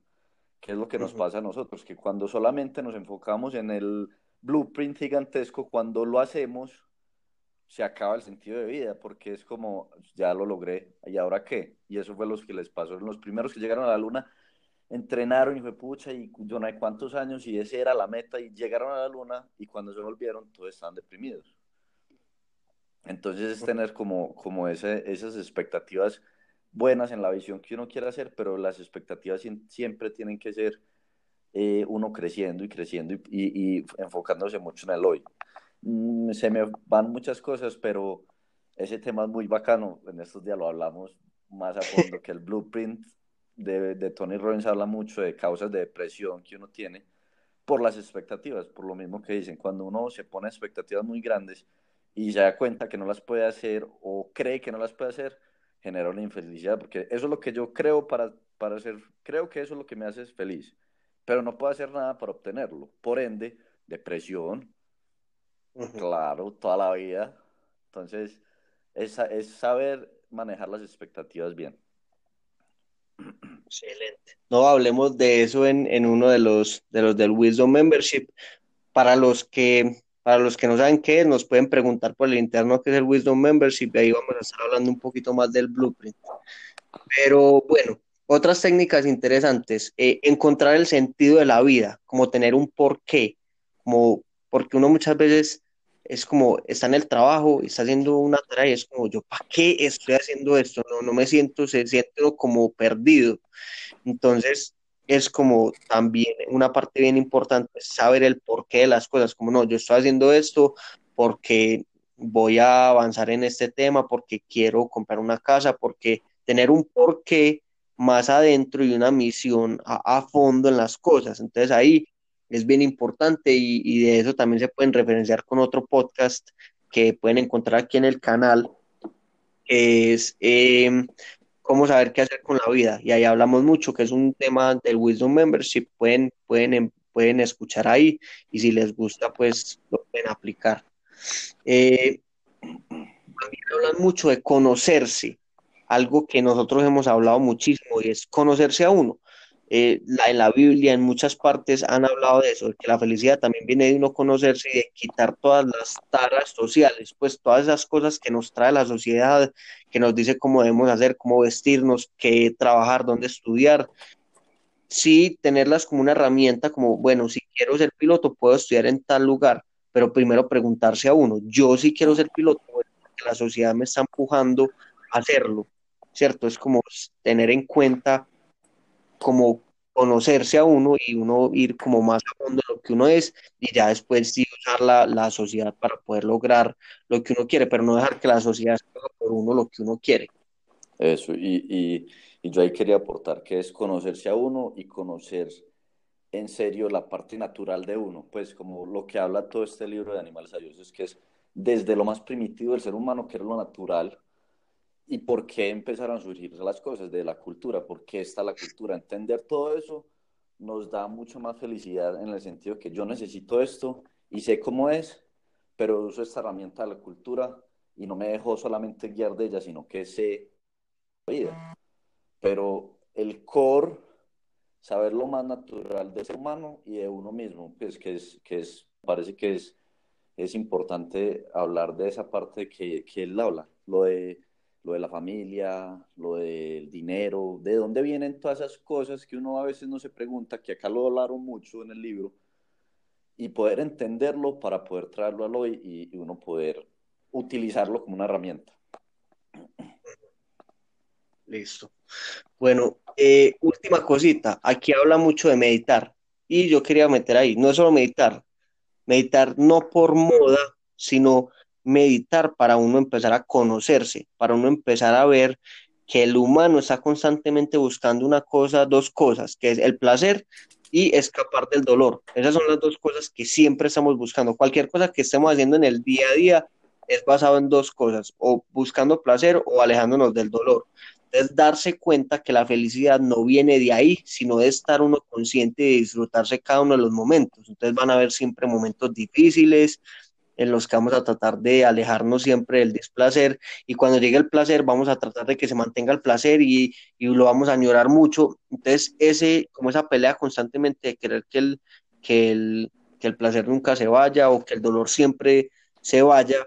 que es lo que nos pasa a nosotros, que cuando solamente nos enfocamos en el blueprint gigantesco, cuando lo hacemos, se acaba el sentido de vida, porque es como, ya lo logré, ¿y ahora qué? Y eso fue lo que les pasó. Los primeros que llegaron a la luna entrenaron y fue pucha, y yo no hay cuántos años, y esa era la meta, y llegaron a la luna, y cuando se volvieron, todos estaban deprimidos. Entonces es tener como, como ese, esas expectativas buenas en la visión que uno quiere hacer, pero las expectativas siempre tienen que ser eh, uno creciendo y creciendo y, y enfocándose mucho en el hoy. Mm, se me van muchas cosas, pero ese tema es muy bacano. En estos días lo hablamos más a fondo, que el blueprint de, de Tony Robbins habla mucho de causas de depresión que uno tiene por las expectativas, por lo mismo que dicen, cuando uno se pone expectativas muy grandes y se da cuenta que no las puede hacer o cree que no las puede hacer, genera una infelicidad, porque eso es lo que yo creo para, para hacer, creo que eso es lo que me hace feliz, pero no puedo hacer nada para obtenerlo. Por ende, depresión, Claro, toda la vida. Entonces, es, es saber manejar las expectativas bien. Excelente. No hablemos de eso en, en, uno de los, de los del Wisdom Membership. Para los que para los que no saben qué es, nos pueden preguntar por el interno qué es el Wisdom Membership y ahí vamos a estar hablando un poquito más del blueprint. Pero bueno, otras técnicas interesantes, eh, encontrar el sentido de la vida, como tener un porqué, como porque uno muchas veces es como, está en el trabajo, está haciendo una tarea y es como, yo, ¿para qué estoy haciendo esto? No, no me siento, se siento como perdido. Entonces, es como también una parte bien importante, saber el porqué de las cosas, como no, yo estoy haciendo esto porque voy a avanzar en este tema, porque quiero comprar una casa, porque tener un porqué más adentro y una misión a, fondo en las cosas. Entonces ahí es bien importante y, de eso también se pueden referenciar con otro podcast que pueden encontrar aquí en el canal, es em, cómo saber qué hacer con la vida. Y ahí hablamos mucho, que es un tema del Wisdom Membership, pueden, pueden, em, pueden escuchar ahí y si les gusta, pues lo pueden aplicar. Eh, también hablan mucho de conocerse, algo que nosotros hemos hablado muchísimo y es conocerse a uno. Eh, la, en la Biblia, en muchas partes han hablado de eso, que la felicidad también viene de uno conocerse y de quitar todas las taras sociales, pues todas esas cosas que nos trae la sociedad, que nos dice cómo debemos hacer, cómo vestirnos, qué trabajar, dónde estudiar. Sí, tenerlas como una herramienta, como, bueno, si quiero ser piloto, puedo estudiar en tal lugar, pero primero preguntarse a uno, yo sí quiero ser piloto, porque la sociedad me está empujando a hacerlo, ¿cierto? Es como tener en cuenta como conocerse a uno y uno ir como más a fondo de lo que uno es y ya después sí usar la, la sociedad para poder lograr lo que uno quiere, pero no dejar que la sociedad haga por uno lo que uno quiere. Eso, y, y, yo ahí quería aportar que es conocerse a uno y conocer en serio la parte natural de uno, pues como lo que habla todo este libro de Animales es que es desde lo más primitivo del ser humano, que es lo natural, y por qué empezaron a surgir las cosas de la cultura, por qué está la cultura. Entender todo eso nos da mucho más felicidad en el sentido que yo necesito esto y sé cómo es, pero uso esta herramienta de la cultura y no me dejo solamente guiar de ella, sino que sé la vida. Pero el core, saber lo más natural del ser humano y de uno mismo, pues que es, que es, parece que es, es importante hablar de esa parte que, que él habla, lo de lo de la familia, lo del dinero, de dónde vienen todas esas cosas que uno a veces no se pregunta, que acá lo hablaron mucho en el libro, y poder entenderlo para poder traerlo al hoy y, uno poder utilizarlo como una herramienta. Listo. Bueno, Eh, última cosita, aquí habla mucho de meditar y yo quería meter ahí, no solo meditar, meditar no por moda, sino meditar para uno empezar a conocerse, para uno empezar a ver que el humano está constantemente buscando una cosa, dos cosas, que es el placer y escapar del dolor. Esas son las dos cosas que siempre estamos buscando. Cualquier cosa que estemos haciendo en el día a día es basado en dos cosas, o buscando placer o alejándonos del dolor. Es darse cuenta que la felicidad no viene de ahí, sino de estar uno consciente de disfrutarse cada uno de los momentos. Entonces van a haber siempre momentos difíciles, en los que vamos a tratar de alejarnos siempre del displacer y cuando llegue el placer vamos a tratar de que se mantenga el placer y, y lo vamos a añorar mucho. Entonces, ese, como esa pelea constantemente de querer que el, que el, que el placer nunca se vaya o que el dolor siempre se vaya,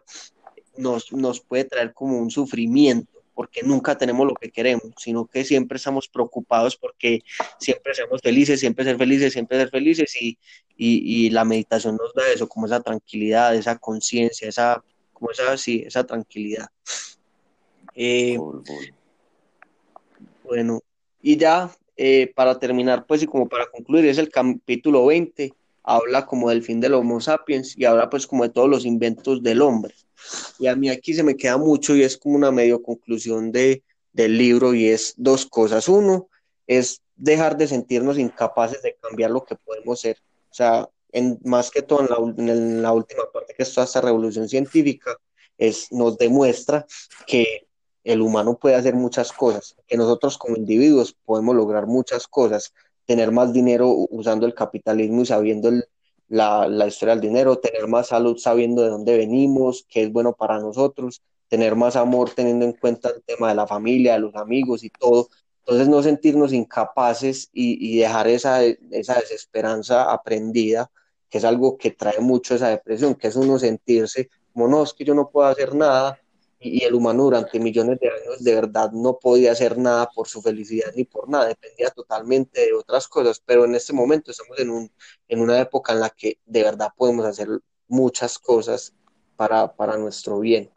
nos, nos puede traer como un sufrimiento porque nunca tenemos lo que queremos, sino que siempre estamos preocupados porque siempre seamos felices, siempre ser felices, siempre ser felices y, y, la meditación nos da eso, como esa tranquilidad, esa conciencia, esa, como esa, sí, esa tranquilidad. Eh, bueno, y ya eh, para terminar, pues y como para concluir, es el capítulo 20, habla como del fin del Homo sapiens y habla pues como de todos los inventos del hombre. Y a mí aquí se me queda mucho y es como una medio conclusión de, del libro y es dos cosas. Uno es dejar de sentirnos incapaces de cambiar lo que podemos ser. O sea, en, más que todo en la, última parte que es toda esta revolución científica, es, nos demuestra que el humano puede hacer muchas cosas, que nosotros como individuos podemos lograr muchas cosas, tener más dinero usando el capitalismo y sabiendo el, la, la, historia del dinero, tener más salud sabiendo de dónde venimos, qué es bueno para nosotros, tener más amor teniendo en cuenta el tema de la familia, de los amigos y todo. Entonces no sentirnos incapaces y, y dejar esa, esa desesperanza aprendida, que es algo que trae mucho esa depresión, que es uno sentirse como no, es que yo no puedo hacer nada, y, el humano durante millones de años de verdad no podía hacer nada por su felicidad ni por nada, dependía totalmente de otras cosas, pero en este momento estamos en, un, en una época en la que de verdad podemos hacer muchas cosas para, para nuestro bien.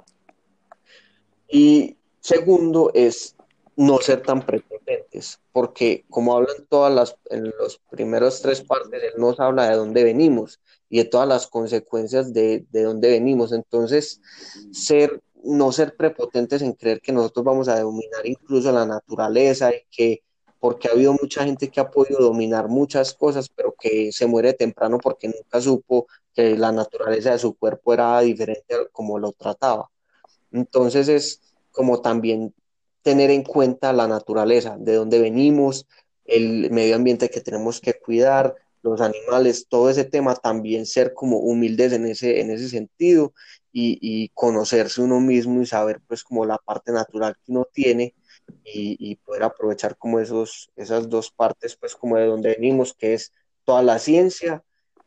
Y segundo es no ser tan prepotentes, porque como hablan todas las, en los primeros tres partes, él nos habla de dónde venimos y de todas las consecuencias de, de dónde venimos. Entonces, ser no ser prepotentes en creer que nosotros vamos a dominar incluso la naturaleza y que porque ha habido mucha gente que ha podido dominar muchas cosas, pero que se muere temprano porque nunca supo que la naturaleza de su cuerpo era diferente a como lo trataba. Entonces es como también tener en cuenta la naturaleza, de dónde venimos, el medio ambiente que tenemos que cuidar, los animales, todo ese tema, también ser como humildes en ese, en ese sentido y, conocerse uno mismo y saber pues como la parte natural que uno tiene y, poder aprovechar como esos, esas dos partes pues como de donde venimos, que es toda la ciencia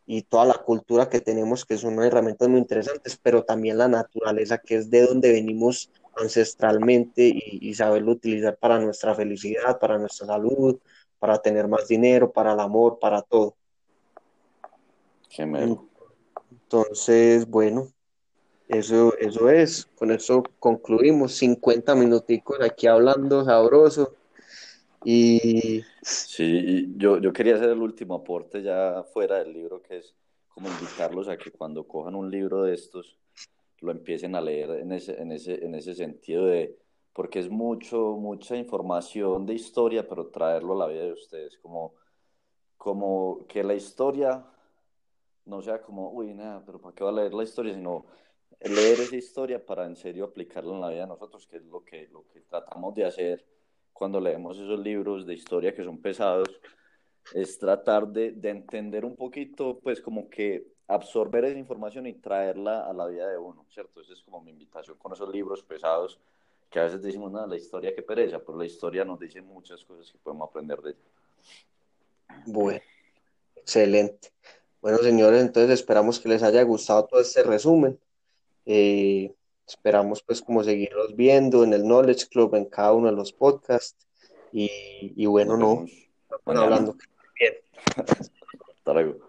y toda la cultura que tenemos, que son herramientas muy interesantes, pero también la naturaleza, que es de donde venimos ancestralmente y, y saberlo utilizar para nuestra felicidad, para nuestra salud, para tener más dinero, para el amor, para todo. Entonces, bueno, eso, eso es. Con eso concluimos. 50 minuticos aquí hablando sabroso. Y. Sí, yo, yo quería hacer el último aporte ya fuera del libro, que es como invitarlos a que cuando cojan un libro de estos, lo empiecen a leer en ese, en ese, en ese sentido de. Porque es mucho, mucha información de historia, pero traerlo a la vida de ustedes, como, como que la historia no sea como, uy, nada, pero ¿para qué va a leer la historia? Sino leer esa historia para en serio aplicarla en la vida de nosotros, que es lo que, lo que tratamos de hacer cuando leemos esos libros de historia que son pesados, es tratar de, de entender un poquito, pues como que absorber esa información y traerla a la vida de uno, ¿cierto? Esa es como mi invitación con esos libros pesados que a veces decimos, nada, la historia que pereza, pero la historia nos dice muchas cosas que podemos aprender de ella. Bueno, excelente. Bueno, señores, entonces esperamos que les haya gustado todo este resumen. Eh, esperamos pues como seguirlos viendo en el Knowledge Club, en cada uno de los podcasts. Y, y bueno, no, estamos hablando. Bien. Hasta luego.